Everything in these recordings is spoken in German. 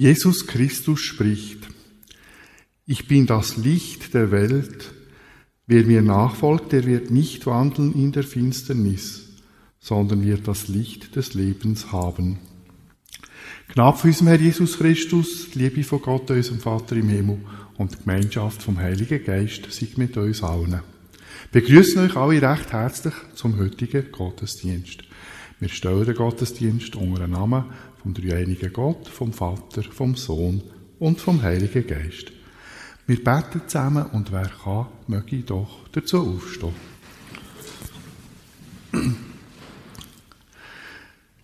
Jesus Christus spricht, ich bin das Licht der Welt, wer mir nachfolgt, der wird nicht wandeln in der Finsternis, sondern wird das Licht des Lebens haben. Gnade von unserem Herr Jesus Christus, Liebe von Gott, unserem Vater im Himmel und die Gemeinschaft vom Heiligen Geist sei mit uns allen. Begrüßen euch alle recht herzlich zum heutigen Gottesdienst. Wir stellen den Gottesdienst unter den Namen vom dreieinigen Gott, vom Vater, vom Sohn und vom Heiligen Geist. Wir beten zusammen und wer kann, möge doch dazu aufstehen.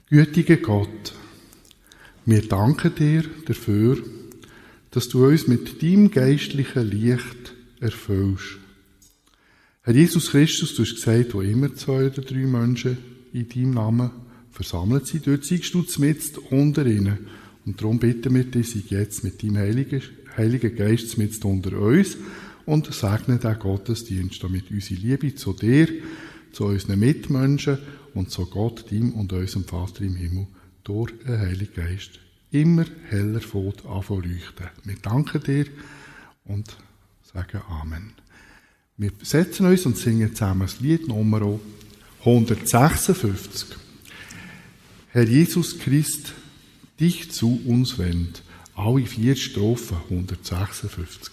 Gütiger Gott, wir danken dir dafür, dass du uns mit deinem geistlichen Licht erfüllst. Herr Jesus Christus, du hast gesagt, wo immer zwei oder drei Menschen in deinem Namen versammelt sind, dort seist du mit unter ihnen. Und darum bitten wir dich, sei jetzt mit deinem Heiligen, Heiligen Geist mit unter uns und segne den Gottesdienst, damit unsere Liebe zu dir, zu unseren Mitmenschen und zu Gott, dem und unserem Vater im Himmel durch den Heiligen Geist immer heller fort leuchten. Wir danken dir und sagen Amen. Wir setzen uns und singen zusammen das Lied Nummer 156. Herr Jesus Christ, dich zu uns wendet. Alle vier Strophen, 156.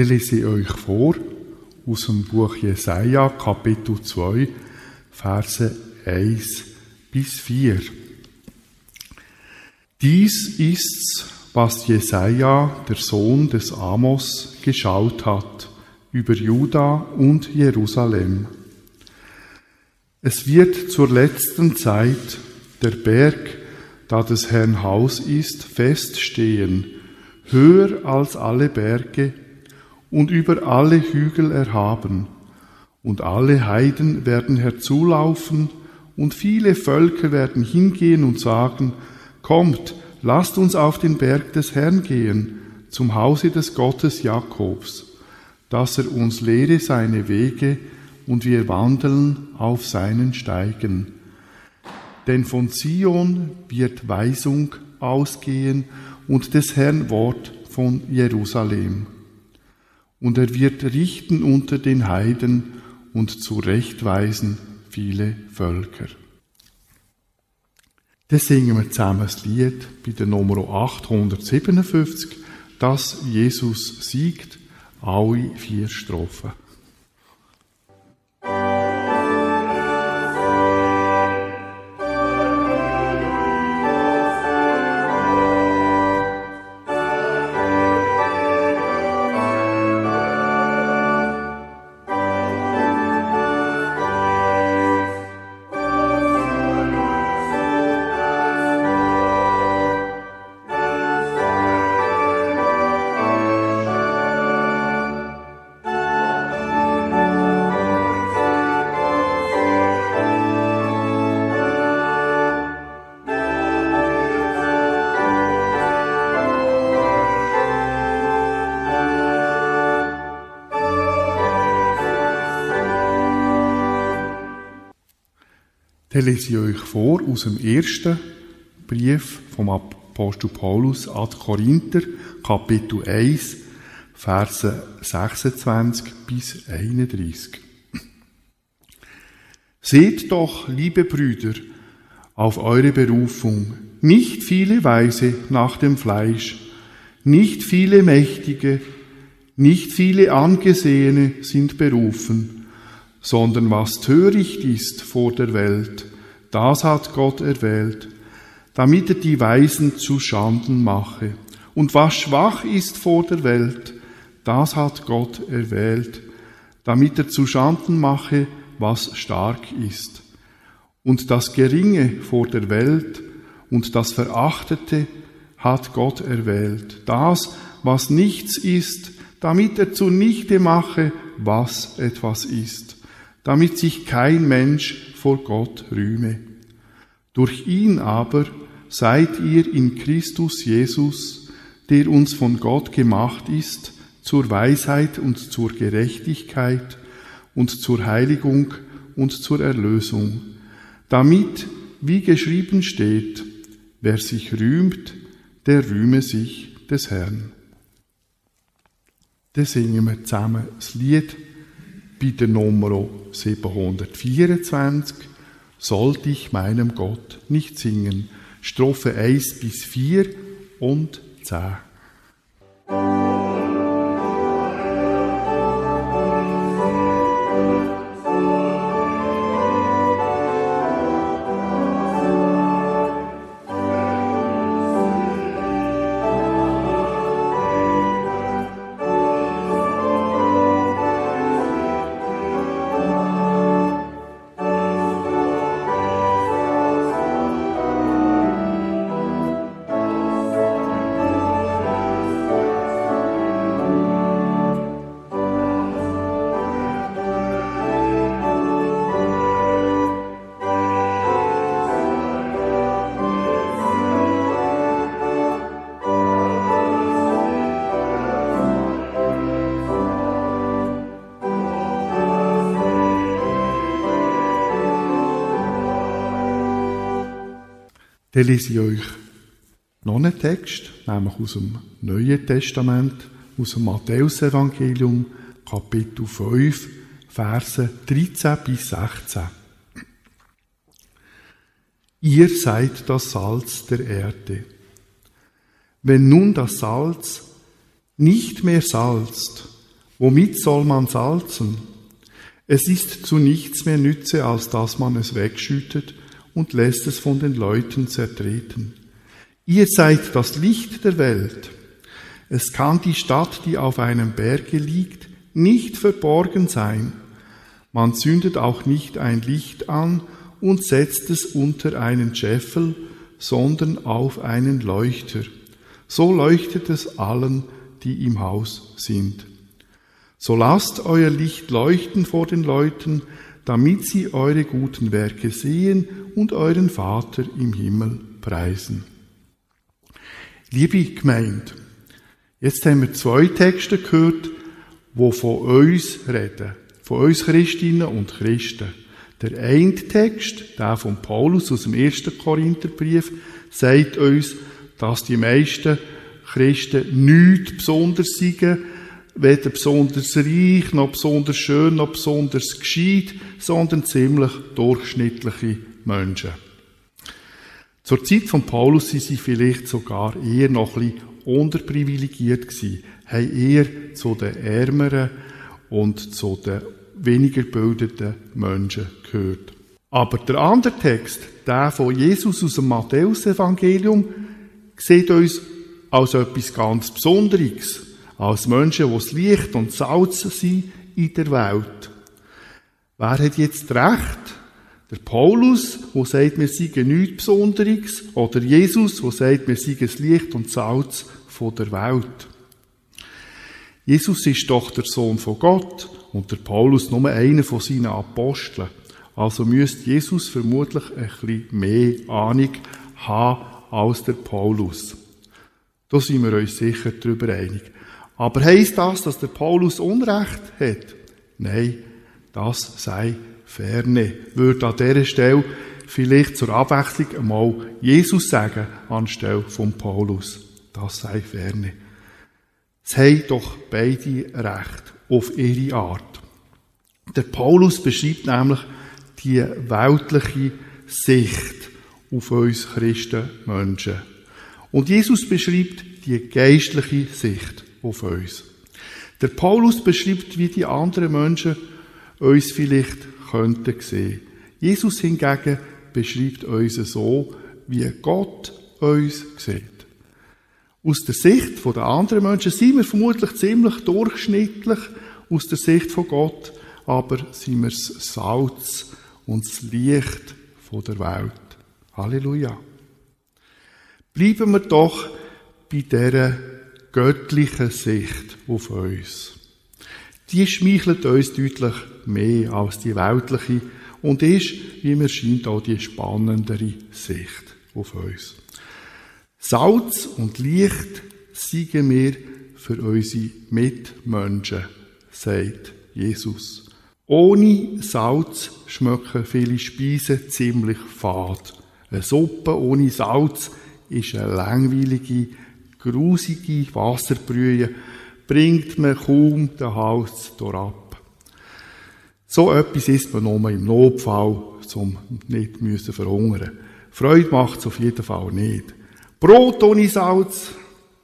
Dann lese ich euch vor aus dem Buch Jesaja, Kapitel 2, Verse 1 bis 4. Dies ist's, was Jesaja, der Sohn des Amos, geschaut hat über Juda und Jerusalem. Es wird zur letzten Zeit der Berg, da des Herrn Haus ist, feststehen, höher als alle Berge und über alle Hügel erhaben, und alle Heiden werden herzulaufen, und viele Völker werden hingehen und sagen, Kommt, lasst uns auf den Berg des Herrn gehen, zum Hause des Gottes Jakobs, dass er uns lehre seine Wege und wir wandeln auf seinen Steigen. Denn von Zion wird Weisung ausgehen und des Herrn Wort von Jerusalem und er wird richten unter den Heiden und zurechtweisen viele Völker. Dann singen wir zusammen das Lied bei der Nummer 857, dass Jesus siegt, alle vier Strophen. Dann lese ich euch vor aus dem ersten Brief vom Apostel Paulus die Korinther, Kapitel 1, Verse 26 bis 31. Seht doch, liebe Brüder, auf eure Berufung, nicht viele Weise nach dem Fleisch, nicht viele Mächtige, nicht viele Angesehene sind berufen, sondern was töricht ist vor der Welt, das hat Gott erwählt, damit er die Weisen zu Schanden mache. Und was schwach ist vor der Welt, das hat Gott erwählt, damit er zu Schanden mache, was stark ist. Und das Geringe vor der Welt und das Verachtete hat Gott erwählt. Das, was nichts ist, damit er zunichte mache, was etwas ist, damit sich kein Mensch vor Gott rühme. Durch ihn aber seid ihr in Christus Jesus, der uns von Gott gemacht ist, zur Weisheit und zur Gerechtigkeit und zur Heiligung und zur Erlösung, damit, wie geschrieben steht, wer sich rühmt, der rühme sich des Herrn. Dann singen wir zusammen das Lied bei der Nummer 724, Sollte ich meinem Gott nicht singen. Strophe 1 bis 4 und 10. Dann lese ich euch noch einen Text, nämlich aus dem Neuen Testament, aus dem Matthäusevangelium, Kapitel 5, Verse 13 bis 16. Ihr seid das Salz der Erde. Wenn nun das Salz nicht mehr salzt, womit soll man salzen? Es ist zu nichts mehr Nütze, als dass man es wegschüttet und lässt es von den Leuten zertreten. Ihr seid das Licht der Welt. Es kann die Stadt, die auf einem Berge liegt, nicht verborgen sein. Man zündet auch nicht ein Licht an und setzt es unter einen Scheffel, sondern auf einen Leuchter. So leuchtet es allen, die im Haus sind. So lasst euer Licht leuchten vor den Leuten, damit sie eure guten Werke sehen und euren Vater im Himmel preisen. Liebe Gemeinde, jetzt haben wir zwei Texte gehört, wo von uns reden, von uns Christinnen und Christen. Der eine Text, der von Paulus aus dem ersten Korintherbrief, sagt uns, dass die meisten Christen nichts besonders sagen, weder besonders reich, noch besonders schön, noch besonders gescheit, sondern ziemlich durchschnittliche Menschen. Zur Zeit von Paulus sind sie vielleicht sogar eher noch ein bisschen unterprivilegiert gewesen, haben eher zu den ärmeren und zu den weniger gebildeten Menschen gehört. Aber der andere Text, der von Jesus aus dem Matthäusevangelium, sieht uns als etwas ganz Besonderes als Menschen, die das Licht und Salz sind in der Welt. Wer hat jetzt recht? Der Paulus, der sagt, wir seien nichts Besonderes, oder Jesus, der sagt, wir seien das Licht und Salz der Welt. Jesus ist doch der Sohn von Gott und der Paulus nur einer von seinen Aposteln. Also müsste Jesus vermutlich ein bisschen mehr Ahnung haben als der Paulus. Da sind wir uns sicher darüber einig. Aber heisst das, dass der Paulus Unrecht hat? Nein, das sei ferne. Würde an dieser Stelle vielleicht zur Abwechslung einmal Jesus sagen, anstelle von Paulus. Das sei ferne. Es haben doch beide Recht auf ihre Art. Der Paulus beschreibt nämlich die weltliche Sicht auf uns Christen Menschen. Und Jesus beschreibt die geistliche Sicht auf uns. Der Paulus beschreibt, wie die anderen Menschen uns vielleicht könnten sehen. Jesus hingegen beschreibt uns so, wie Gott uns sieht. Aus der Sicht der anderen Menschen sind wir vermutlich ziemlich durchschnittlich, aus der Sicht von Gott aber sind wir das Salz und das Licht der Welt. Halleluja. Bleiben wir doch bei dieser göttlichen Sicht auf uns. Die schmeichelt uns deutlich mehr als die weltliche und ist, wie mir scheint, auch die spannendere Sicht auf uns. Salz und Licht siegen wir für unsere Mitmenschen, sagt Jesus. Ohne Salz schmecken viele Speisen ziemlich fad. Eine Suppe ohne Salz ist eine langweilige, grusige Wasserbrühe, bringt man kaum den Hals ab. So etwas isst man nur im Notfall, um nicht müssen verhungern. Freude macht es auf jeden Fall nicht. Brot ohne Salz,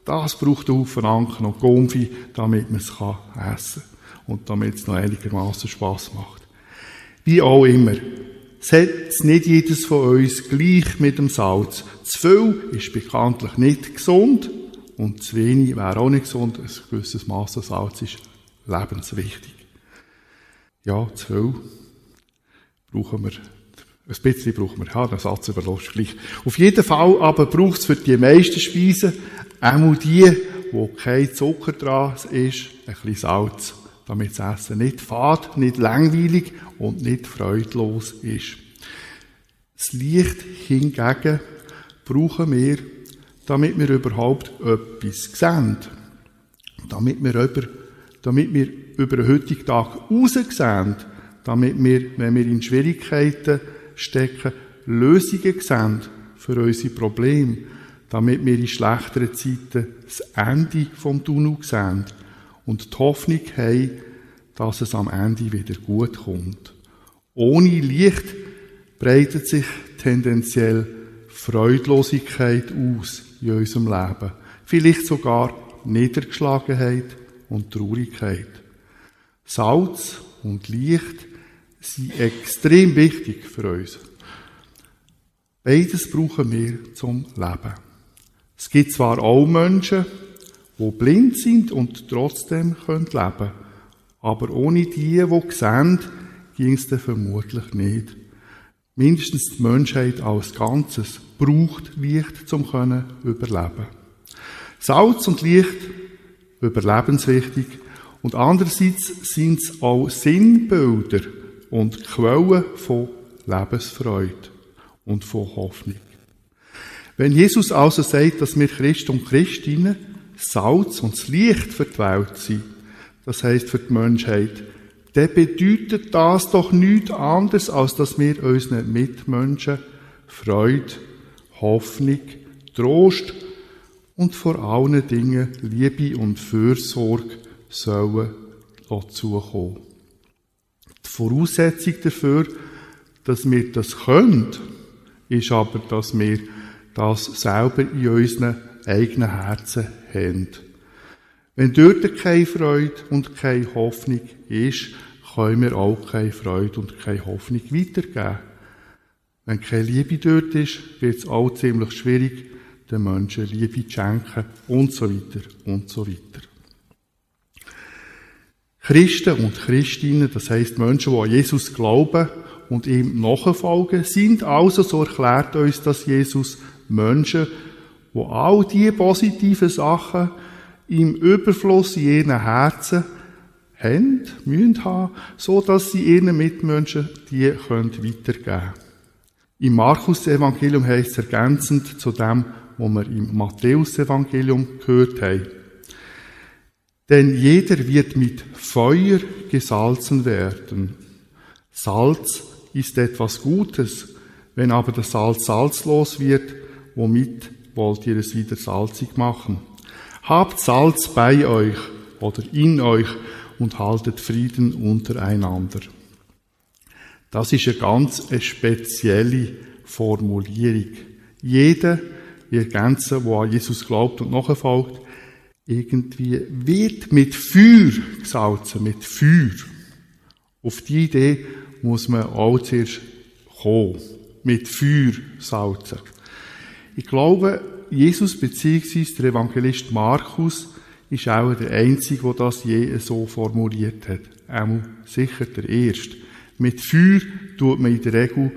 das braucht einen Haufen Anken und Gomfi, damit man es essen kann und damit es noch einigermaßen Spaß macht. Wie auch immer. Hat nicht jedes von uns gleich mit dem Salz. Zu viel ist bekanntlich nicht gesund und zu wenig wäre auch nicht gesund. Ein gewisses Maß an Salz ist lebenswichtig. Ja, zu viel brauchen wir ein bisschen brauchen wir, ja, den Satz überlässt gleich. Auf jeden Fall aber braucht es für die meisten Speisen, auch die, wo kein Zucker dran ist, ein bisschen Salz damit das Essen nicht fad, nicht langweilig und nicht freudlos ist. Das Licht hingegen brauchen wir, damit wir überhaupt etwas sehen. Damit wir über, damit wir über den heutigen Tag raussehen. Damit wir, wenn wir in Schwierigkeiten stecken, Lösungen sehen für unsere Probleme. Damit wir in schlechteren Zeiten das Ende vom Tunnel sehen und die Hoffnung haben, dass es am Ende wieder gut kommt. Ohne Licht breitet sich tendenziell Freudlosigkeit aus in unserem Leben. Vielleicht sogar Niedergeschlagenheit und Traurigkeit. Salz und Licht sind extrem wichtig für uns. Beides brauchen wir zum Leben. Es gibt zwar auch Menschen, die blind sind und trotzdem leben können. Aber ohne die, die sehen, ging es vermutlich nicht. Mindestens die Menschheit als Ganzes braucht Licht, um können überleben. Salz und Licht überlebenswichtig und andererseits sind es auch Sinnbilder und Quellen von Lebensfreude und von Hoffnung. Wenn Jesus also sagt, dass wir Christ und Christinnen Salz und das Licht für die Welt sind, das heißt für die Menschheit, dann bedeutet das doch nichts anderes, als dass wir unseren Mitmenschen Freude, Hoffnung, Trost und vor allen Dingen Liebe und Fürsorge sollen zukommen. Die Voraussetzung dafür, dass wir das können, ist aber, dass wir das selber in unseren eigenen Herzen haben. Wenn dort keine Freude und keine Hoffnung ist, können wir auch keine Freude und keine Hoffnung weitergeben. Wenn keine Liebe dort ist, wird es auch ziemlich schwierig, den Menschen Liebe zu schenken und so weiter und so weiter. Christen und Christinnen, das heißt Menschen, die an Jesus glauben und ihm nachfolgen, sind also, so erklärt uns das Jesus, Menschen, wo all die positiven Sachen im Überfluss in ihren Herzen haben, müssen haben, so dass sie ihren Mitmenschen die können weitergeben können. Im Markus-Evangelium heißt es ergänzend zu dem, was wir im Matthäus-Evangelium gehört haben. Denn jeder wird mit Feuer gesalzen werden. Salz ist etwas Gutes. Wenn aber das Salz salzlos wird, womit wollt ihr es wieder salzig machen? Habt Salz bei euch oder in euch und haltet Frieden untereinander. Das ist eine ganz spezielle Formulierung. Jeder, wie ergänzen, der an Jesus glaubt und nachfolgt, irgendwie wird mit Feuer gesalzen, mit Feuer. Auf die Idee muss man auch zuerst kommen. Mit Feuer salzen. Ich glaube, Jesus bzw. der Evangelist Markus ist auch der Einzige, der das je so formuliert hat. Auch sicher der Erste. Mit Feuer tut man in der Regel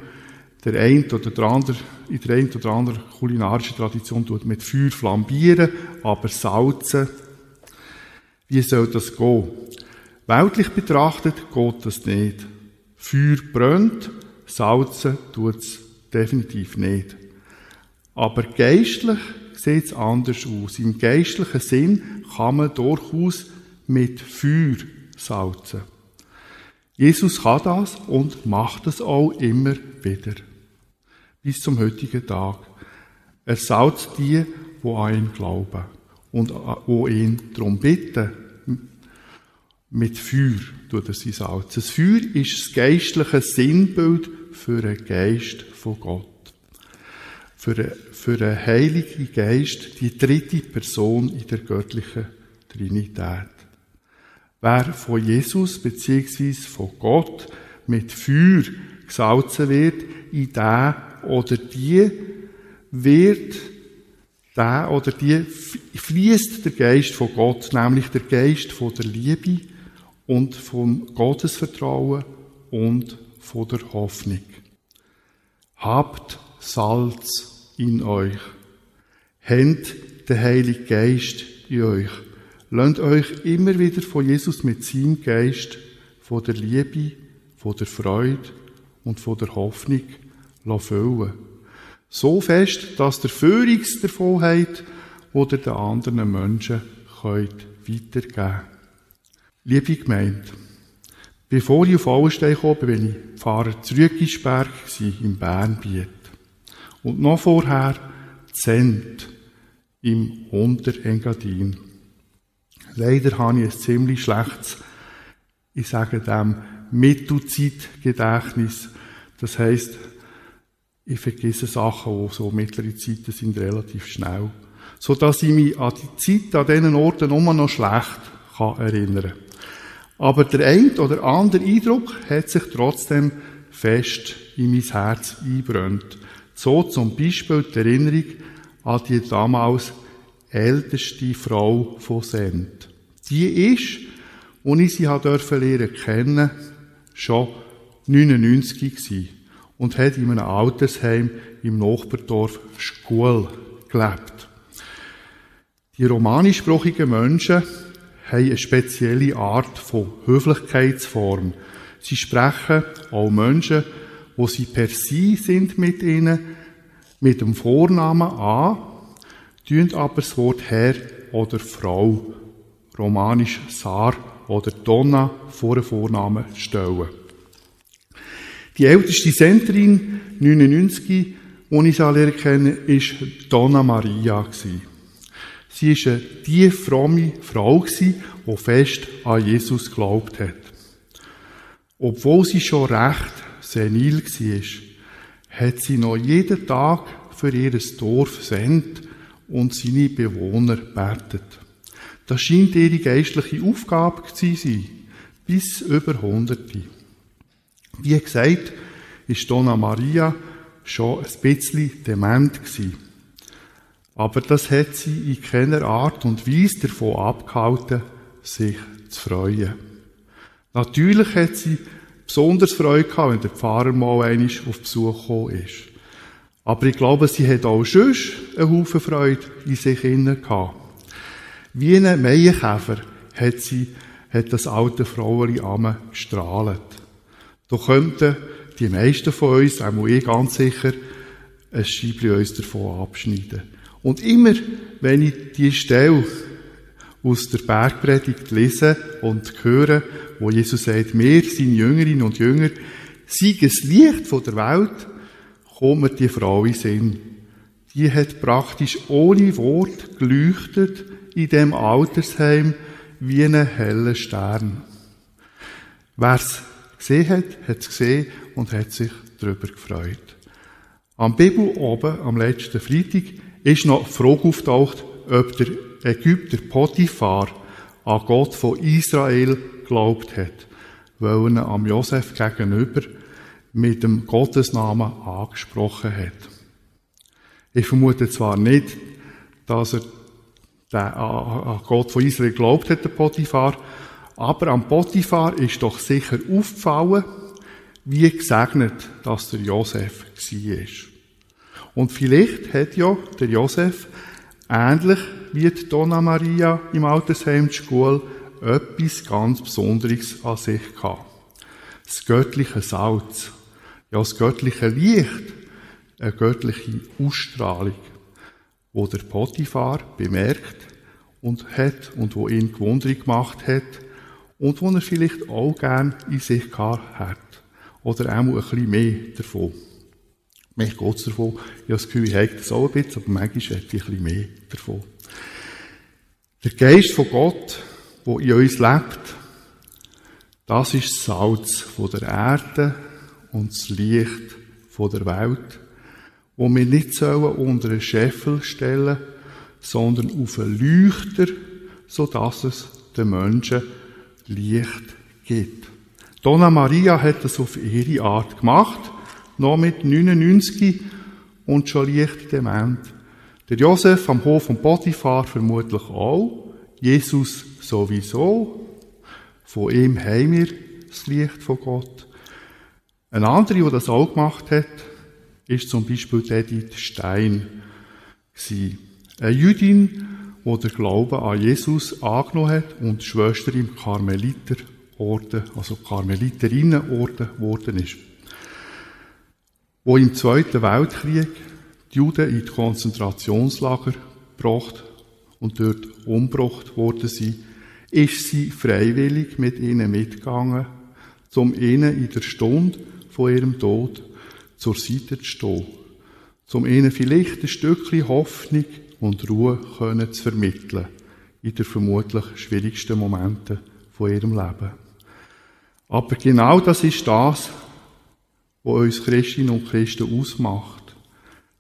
der eine oder der andere, in der einen oder anderen kulinarischen Tradition tut mit Feuer flambieren, aber salzen. Wie soll das gehen? Weltlich betrachtet geht das nicht. Feuer brennt, salzen tut es definitiv nicht. Aber geistlich sieht es anders aus. Im geistlichen Sinn kann man durchaus mit Feuer salzen. Jesus kann das und macht es auch immer wieder. Bis zum heutigen Tag. Er salzt die, die an ihn glauben und die ihn darum bitten. Mit Feuer tut er sie salzen. Das Feuer ist das geistliche Sinnbild für den Geist von Gott. Für, für einen Heiligen Geist, die dritte Person in der göttlichen Trinität. Wer von Jesus bzw. von Gott mit Feuer gesalzen wird, in den oder die wird der oder die fließt der Geist von Gott, nämlich der Geist von der Liebe und vom Gottesvertrauen und von der Hoffnung. Habt Salz in euch. Habt den Heiligen Geist in euch. Lasst euch immer wieder von Jesus mit seinem Geist, von der Liebe, von der Freude und von der Hoffnung füllen. So fest, dass der Führungs davon hat, oder den anderen Menschen könnt weitergeben Liebe Gemeinde, bevor ich auf Auenstein kam, bin ich Pfarrer Zürgisberg im Bernbiet. Und noch vorher Zent im Unterengadin. Leider habe ich ein ziemlich schlechtes, ich sage dem, Mittelzeitgedächtnis. Das heißt, ich vergesse Sachen, die so mittlere Zeiten sind, relativ schnell. So dass ich mich an die Zeit an diesen Orten immer noch schlecht kann erinnern Aber der ein oder andere Eindruck hat sich trotzdem fest in mein Herz einbrennt. So zum Beispiel die Erinnerung an die damals älteste Frau von Send. Die ist, als ich sie dürfen lernen kennen, schon 99 gewesen und hat in einem Altersheim im Nachbardorf Schkuhl gelebt. Die romanischsprachigen Menschen haben eine spezielle Art von Höflichkeitsform. Sie sprechen auch Menschen, wo sie per sie sind mit ihnen, mit dem Vornamen an, tun aber das Wort Herr oder Frau, romanisch Sar oder Donna, vor den Vornamen stellen. Die älteste Senderin, 99, die ich alle kenne, ist Donna Maria. Sie war eine die fromme Frau, die fest an Jesus geglaubt hat. Obwohl sie schon recht senil war, hat sie noch jeden Tag für ihr Dorf sendet und seine Bewohner betet. Das scheint ihre geistliche Aufgabe zu sein, bis über Hunderte. Wie gesagt, ist Donna Maria schon ein bisschen dement gewesen. Aber das hat sie in keiner Art und Weise davon abgehalten, sich zu freuen. Natürlich hat sie besonders Freude gehabt, wenn der Pfarrer mal einmal auf Besuch gekommen ist. Aber ich glaube, sie hat auch sonst einen Haufen Freude in sich innen gehabt. Wie ein Meienkäfer hat sie, hat das alte Fraueli Amme gestrahlt. Da könnten die meisten von uns, auch ich ganz sicher, ein Scheibchen uns davon abschneiden. Und immer, wenn ich die Stelle aus der Bergpredigt lese und höre, wo Jesus sagt, wir, seine Jüngerinnen und Jünger, sei das Licht von der Welt, kommt die Frau in Sinn. Die hat praktisch ohne Wort geleuchtet in dem Altersheim wie ein heller Stern. Wer es gesehen hat, hat es gesehen und hat sich darüber gefreut. Am Bibel oben, am letzten Freitag, ist noch die Frage auftaucht, ob der Ägypter Potiphar an Gott von Israel geglaubt hat, weil er am Josef gegenüber mit dem Gottesnamen angesprochen hat. Ich vermute zwar nicht, dass er an Gott von Israel geglaubt hat, der Potiphar, aber am Potiphar ist doch sicher aufgefallen, wie gesegnet, dass der Josef war. Und vielleicht hat ja der Josef, ähnlich wie die Donna Maria im Altersheim Schule, etwas ganz Besonderes an sich gehabt. Das göttliche Salz, ja das göttliche Licht, eine göttliche Ausstrahlung, wo der Potiphar bemerkt und hat und wo ihn gewundert gemacht hat und wo er vielleicht auch gern in sich gehabt hat. Oder auch ein bisschen mehr davon. Mich geht davon. Ich habe das Gefühl, ich habe das auch ein bisschen, aber manchmal hätte ich ein bisschen mehr davon. Der Geist von Gott, der in uns lebt, das ist das Salz von der Erde und das Licht von der Welt, wo wir nicht sollen unter einen Scheffel stellen, sondern auf einen Leuchter, so dass es den Menschen Licht gibt. Donna Maria hat das auf ihre Art gemacht, noch mit 99 und schon leicht dement. Der Josef am Hof von Potiphar vermutlich auch. Jesus sowieso. Von ihm haben wir das Licht von Gott. Ein anderer, der das auch gemacht hat, ist zum Beispiel Edith Stein. Eine Jüdin, die der Glaube an Jesus angenommen hat und Schwester im Karmeliterorden, also Karmeliterinnenorden geworden ist. Wo im Zweiten Weltkrieg die Juden in die Konzentrationslager gebracht und dort umgebracht worden sind, ist sie freiwillig mit ihnen mitgegangen, um ihnen in der Stunde von ihrem Tod zur Seite zu stehen, um ihnen vielleicht ein Stückchen Hoffnung und Ruhe können zu vermitteln in den vermutlich schwierigsten Momenten von ihrem Leben. Aber genau das ist das, was uns Christinnen und Christen ausmacht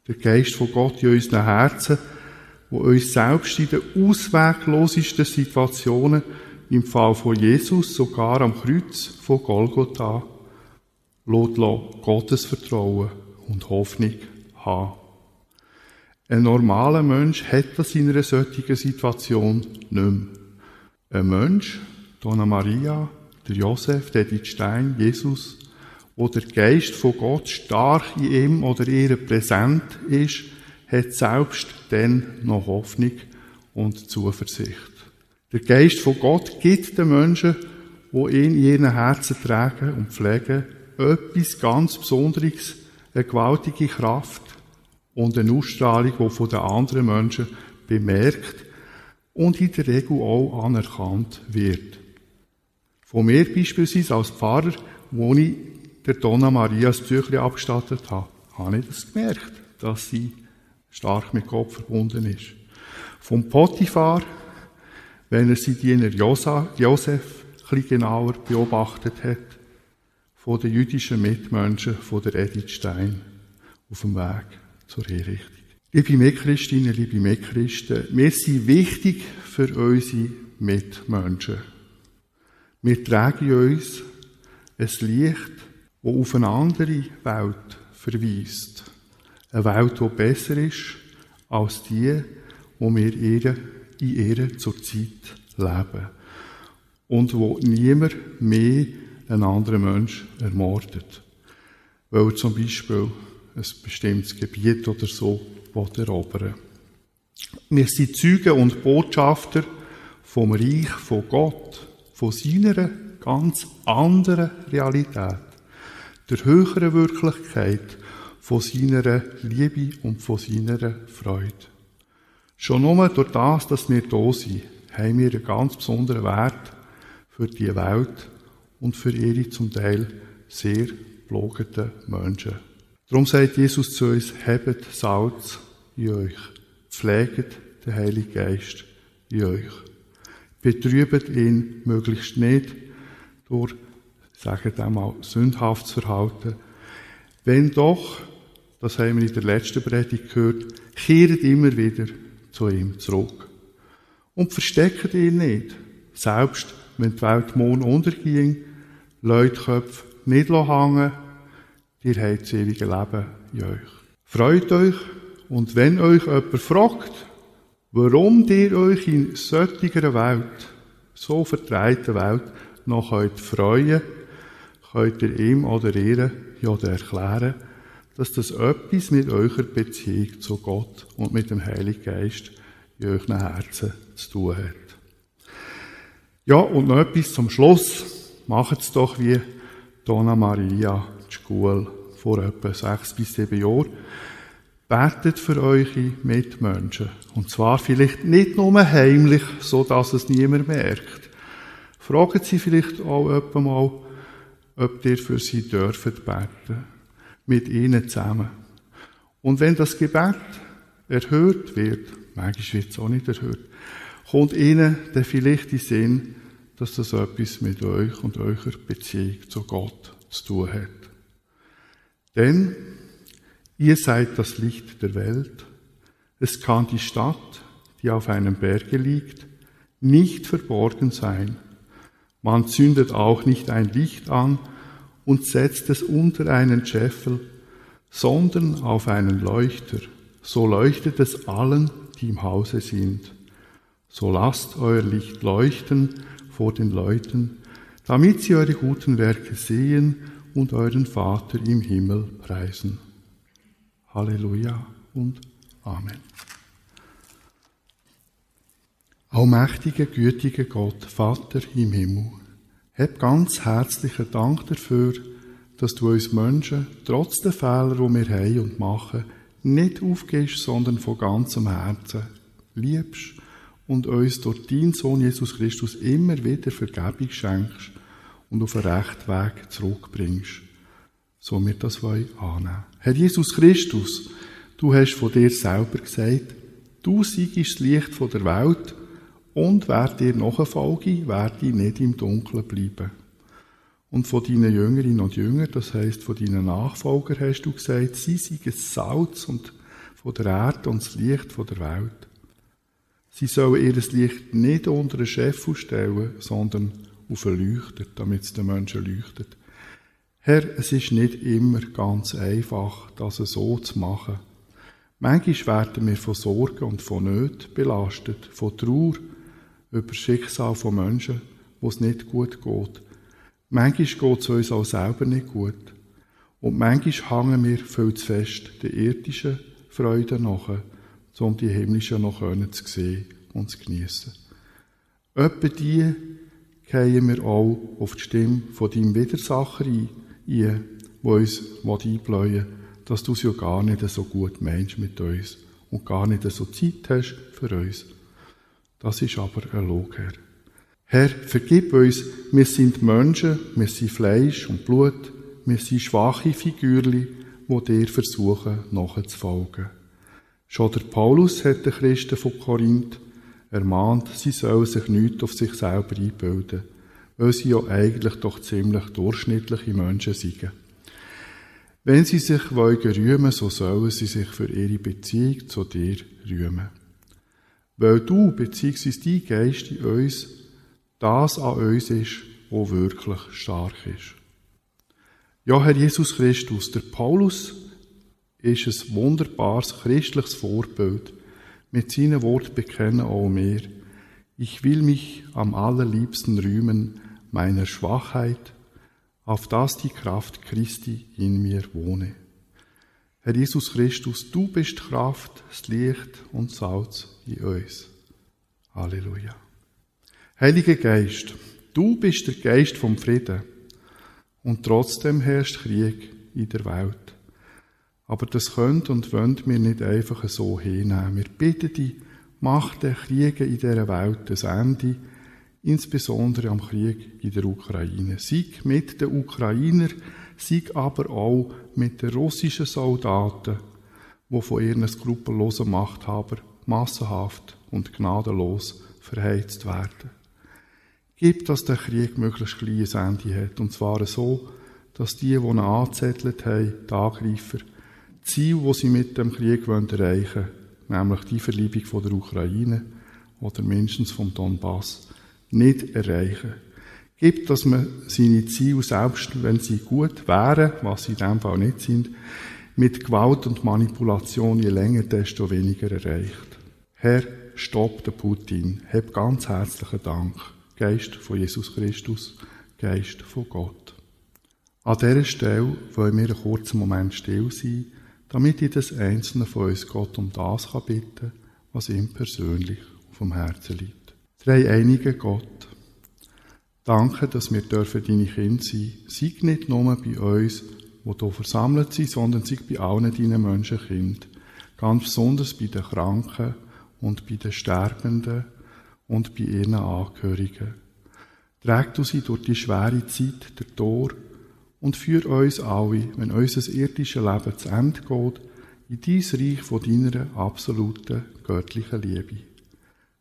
der Geist von Gott in unseren Herzen, wo uns selbst in den ausweglosesten Situationen, im Fall von Jesus, sogar am Kreuz von Golgotha, lässt Gottes Vertrauen und Hoffnung haben. Ein normaler Mensch hat das in einer solchen Situation nicht mehr. Ein Mensch, Donna Maria, der Josef, der Stein, Jesus, wo der Geist von Gott stark in ihm oder ihr präsent ist, hat selbst dann noch Hoffnung und Zuversicht. Der Geist von Gott gibt den Menschen, wo ihn in ihren Herzen tragen und pflegen, etwas ganz Besonderes, eine gewaltige Kraft und eine Ausstrahlung, die von den anderen Menschen bemerkt und in der Regel auch anerkannt wird. Von mir beispielsweise als Pfarrer, wo ich der Donna Maria das Tüchli abgestattet habe, habe ich das gemerkt, dass sie stark mit Gott verbunden ist. Vom Potiphar, wenn er sie Diener Josef ein genauer beobachtet hat, von den jüdischen Mitmenschen von der Edith Stein auf dem Weg zur Hinrichtung. Liebe Mitchristinnen, liebe Mitchristen, wir sind wichtig für unsere Mitmenschen. Wir tragen uns ein Licht wo auf eine andere Welt verweist. Eine Welt, die besser ist als die, wo wir in ihr zurzeit leben. Und wo niemand mehr einen anderen Mensch ermordet. Weil er zum Beispiel ein bestimmtes Gebiet oder so erobern Wir sind Zeugen und Botschafter vom Reich von Gott, von seiner ganz anderen Realität der höheren Wirklichkeit von seiner Liebe und von seiner Freude. Schon nur durch das, dass wir da sind, haben wir einen ganz besonderen Wert für die Welt und für ihre zum Teil sehr blogenden Menschen. Darum sagt Jesus zu uns, hebt Salz in euch, pflegt den Heiligen Geist in euch. Betrübt ihn möglichst nicht durch sagen wir mal, sündhaftes Verhalten. Wenn doch, das haben wir in der letzten Predigt gehört, kehrt immer wieder zu ihm zurück. Und versteckt ihn nicht. Selbst wenn die Welt morgen unterging, Leutköpfe nicht hängen, ihr habt das ewige Leben in euch. Freut euch und wenn euch jemand fragt, warum ihr euch in solcher Welt, so vertreiten Welt, noch freuen könnt ihr ihm oder ihr ja erklären, dass das etwas mit eurer Beziehung zu Gott und mit dem Heiligen Geist in euren Herzen zu tun hat. Ja, und noch etwas zum Schluss. Macht es doch wie Donna Maria, die Schule, vor etwa sechs bis sieben Jahren. Betet für eure Mitmenschen. Und zwar vielleicht nicht nur heimlich, so dass es niemand merkt. Fragen Sie vielleicht auch jemand mal, ob ihr für sie dürft beten. Mit ihnen zusammen. Und wenn das Gebet erhört wird, manchmal wird es auch nicht erhört, kommt ihnen dann vielleicht in Sinn, dass das etwas mit euch und eurer Beziehung zu Gott zu tun hat. Denn ihr seid das Licht der Welt. Es kann die Stadt, die auf einem Berge liegt, nicht verborgen sein. Man zündet auch nicht ein Licht an und setzt es unter einen Scheffel, sondern auf einen Leuchter. So leuchtet es allen, die im Hause sind. So lasst euer Licht leuchten vor den Leuten, damit sie eure guten Werke sehen und euren Vater im Himmel preisen. Halleluja und Amen. Allmächtiger, gütiger Gott, Vater im Himmel, hab ganz herzlichen Dank dafür, dass du uns Menschen, trotz der Fehler, die wir haben und machen, nicht aufgehst, sondern von ganzem Herzen liebst und uns durch deinen Sohn Jesus Christus immer wieder Vergebung schenkst und auf den rechten Weg zurückbringst. So wir das wollen annehmen. Herr Jesus Christus, du hast von dir selber gesagt, du siegst das Licht der Welt und wer dir nachfolge, werde nicht im Dunkeln bleiben. Und von deinen Jüngerinnen und Jüngern, das heißt von deinen Nachfolgern, hast du gesagt, sie seien das Salz und von der Erde und das Licht von der Welt. Sie sollen ihr Licht nicht unter einen Chef stellen, sondern auf einen Leuchter, damit es den Menschen leuchtet. Herr, es ist nicht immer ganz einfach, das so zu machen. Manchmal werden wir von Sorgen und von Nöten belastet, von Trauer, über Schicksal von Menschen, wo es nicht gut geht. Manchmal geht es uns auch selber nicht gut. Und manchmal hängen wir viel zu fest den irdischen Freuden nach, um die himmlischen noch zu sehen und zu genießen. Etwa die gehen wir auch auf die Stimme von deinem Widersacher ein, wo uns einbläuen dass du es ja gar nicht so gut meinst mit uns und gar nicht so Zeit hast für uns. Das ist aber ein Log, Herr. Herr, vergib uns, wir sind Menschen, wir sind Fleisch und Blut, wir sind schwache Figürli, wo dir versuchen, nachzufolgen. Schon der Paulus hat den Christen von Korinth ermahnt, sie sollen sich nicht auf sich selber einbilden, weil sie ja eigentlich doch ziemlich durchschnittliche Menschen sind. Wenn sie sich wollen rühmen, so sollen sie sich für ihre Beziehung zu dir rühmen weil du bzw. dein Geist in uns das an uns ist, wo wirklich stark ist. Ja, Herr Jesus Christus, der Paulus ist ein wunderbares christliches Vorbild. Mit seinen Worten bekennen auch wir, ich will mich am allerliebsten rühmen meiner Schwachheit, auf dass die Kraft Christi in mir wohne. Herr Jesus Christus, du bist Kraft, das Licht und Salz in uns. Halleluja. Heiliger Geist, du bist der Geist vom Frieden und trotzdem herrscht Krieg in der Welt. Aber das könnt und wollen wir nicht einfach so hinnehmen. Wir bitten dich, mach den Krieg in dieser Welt das Ende, insbesondere am Krieg in der Ukraine. Sieg mit den Ukrainern, sieg aber auch mit den russischen Soldaten, die von ihren skrupellosen Machthabern massenhaft und gnadenlos verheizt werden. Gib, dass der Krieg möglichst kleines Ende hat, und zwar so, dass die, die ihn angezettelt haben, die Angreifer, das Ziel, das sie mit dem Krieg erreichen wollen, nämlich die Verliebung von der Ukraine oder mindestens vom Donbass, nicht erreichen. Gibt, dass man seine Ziele, selbst wenn sie gut wären, was sie in dem Fall nicht sind, mit Gewalt und Manipulation je länger, desto weniger erreicht. Herr, stopp den Putin. Hab ganz herzlichen Dank. Geist von Jesus Christus, Geist von Gott. An dieser Stelle wollen wir einen kurzen Moment still sein, damit jedes einzelne von uns Gott um das kann bitten was ihm persönlich auf dem Herzen liegt. Drei einige Gott, danke, dass wir dürfen deine Kinder sein. Sei nicht nur bei uns, die hier versammelt sind, sondern sei bei allen deinen Menschenkind. Ganz besonders bei den Kranken und bei den Sterbenden und bei ihren Angehörigen. Trägt du sie durch die schwere Zeit der Tor und führ uns alle, wenn unser irdisches Leben zu Ende geht, in dein Reich von deiner absoluten göttlichen Liebe.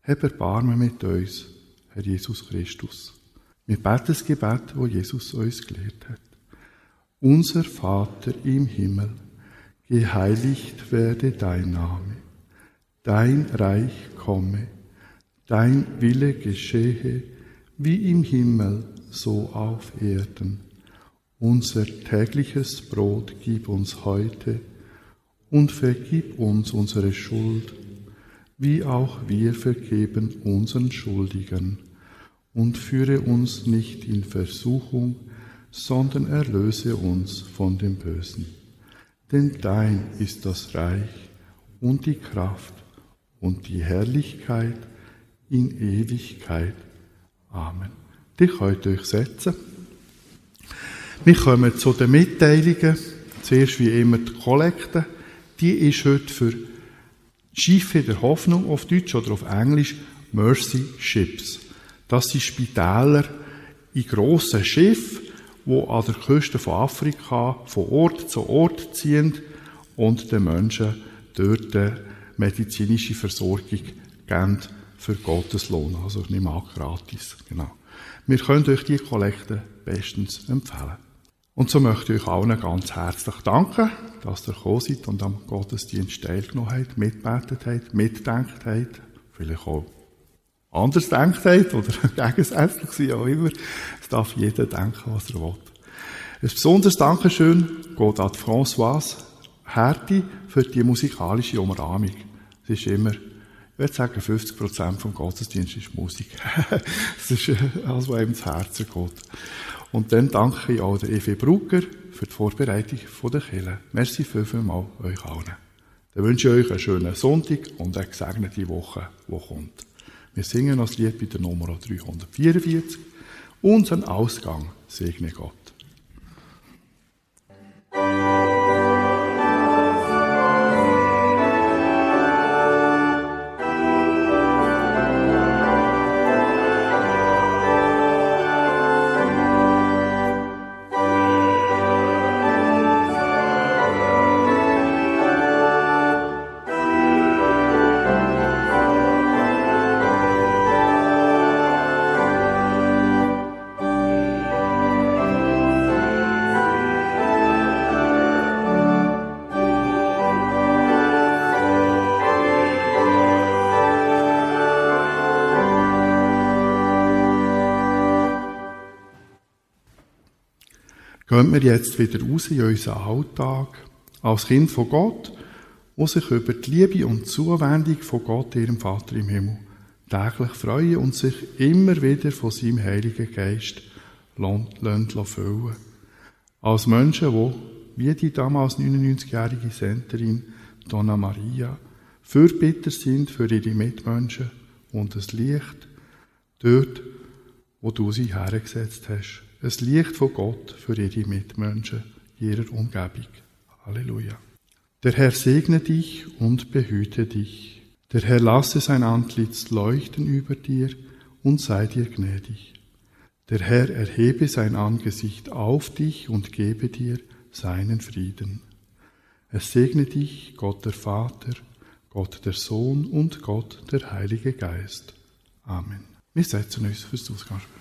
Hab Erbarmen mit uns, Herr Jesus Christus. Wir beten das Gebet, wo Jesus uns gelehrt hat. Unser Vater im Himmel, geheiligt werde dein Name, dein Reich komme, dein Wille geschehe, wie im Himmel, so auf Erden. Unser tägliches Brot gib uns heute und vergib uns unsere Schuld, wie auch wir vergeben unseren Schuldigen. Und führe uns nicht in Versuchung, sondern erlöse uns von dem Bösen. Denn dein ist das Reich und die Kraft und die Herrlichkeit in Ewigkeit. Amen. Die könnt euch setzen. Wir kommen zu den Mitteilungen. Zuerst wie immer die Kollekte. Die ist heute für Schiffe der Hoffnung auf Deutsch oder auf Englisch Mercy Ships. Das sind Spitäler in grossen Schiffen, die an der Küste von Afrika von Ort zu Ort ziehen und den Menschen dort medizinische Versorgung geben für Gottes Lohn. Also nicht mal gratis. Genau. Wir können euch die Kollekte bestens empfehlen. Und so möchte ich euch allen ganz herzlich danken, dass ihr gekommen seid und am Gottesdienst teilgenommen habt, mitbetet habt, mitdenkt habt, vielleicht auch anders denkt habt oder gegensätzlich sind, auch immer. Es darf jeder denken, was er will. Ein besonderes Dankeschön geht an Françoise Herti für die musikalische Umrahmung. Es ist immer, ich würde sagen, 50 Prozent vom Gottesdienst ist Musik. Es ist alles, was einem ins Herz geht. Und dann danke ich auch der Evi Brugger für die Vorbereitung der Kirche. Merci viel, viel mal euch allen. Dann wünsche ich euch einen schönen Sonntag und eine gesegnete Woche, die kommt. Wir singen das Lied bei der Nummer 344. Unseren Ausgang segne Gott. Gehen wir jetzt wieder raus in unseren Alltag als Kind von Gott, wo sich über die Liebe und Zuwendung von Gott, ihrem Vater im Himmel, täglich freuen und sich immer wieder von seinem Heiligen Geist füllen. Als Menschen, die, wie die damals 99-jährige Senterin Donna Maria, Fürbitter sind für ihre Mitmenschen und das Licht dort, wo du sie hergesetzt hast ein Licht von Gott für ihre Mitmenschen ihrer Umgebung. Halleluja. Der Herr segne dich und behüte dich. Der Herr lasse sein Antlitz leuchten über dir und sei dir gnädig. Der Herr erhebe sein Angesicht auf dich und gebe dir seinen Frieden. Er segne dich, Gott der Vater, Gott der Sohn und Gott der Heilige Geist. Amen. Wir setzen uns fürs Ausgangsspiel.